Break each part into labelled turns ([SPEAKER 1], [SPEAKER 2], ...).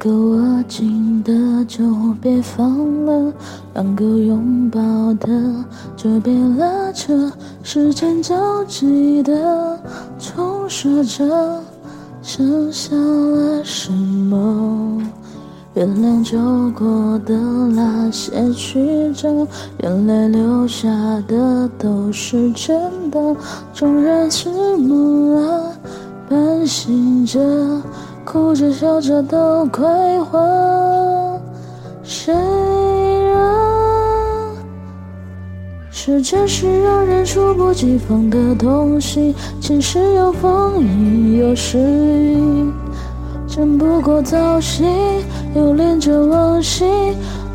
[SPEAKER 1] 个握紧的就别放了，两个拥抱的就别拉扯，时间交集的冲刷着，剩下了什么？原谅走过的那些曲折，眼泪流下的都是真的，纵然是梦啊，醒着。哭着笑着都快活，谁让时间是让人猝不及防的东西？晴时有风，阴有时雨，争不过朝夕，又恋着往昔。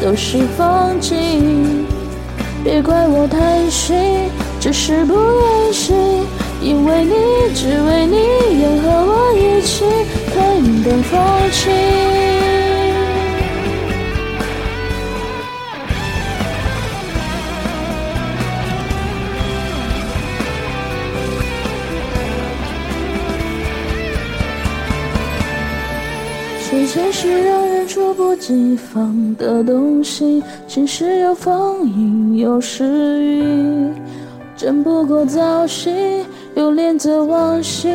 [SPEAKER 1] 都是风景。别怪我贪心，只是不愿醒，因为你，只为你，愿和我一起看云淡风轻。时间是让人猝不及防的东西，晴时有风，阴有时雨，争不过朝夕，又恋着往昔。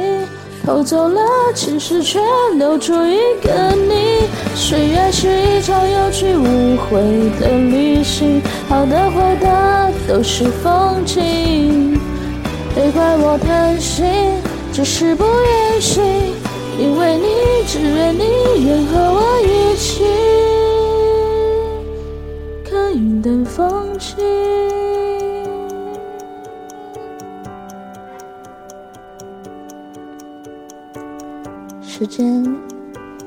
[SPEAKER 1] 偷走了青史，却留住一个你。岁月是一场有去无回的旅行，好的坏的都是风景。别怪我贪心，只是不愿醒。因为你，只愿你，愿和我一起看云淡风轻。时间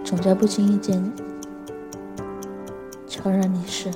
[SPEAKER 1] 总在不经意间悄然离世。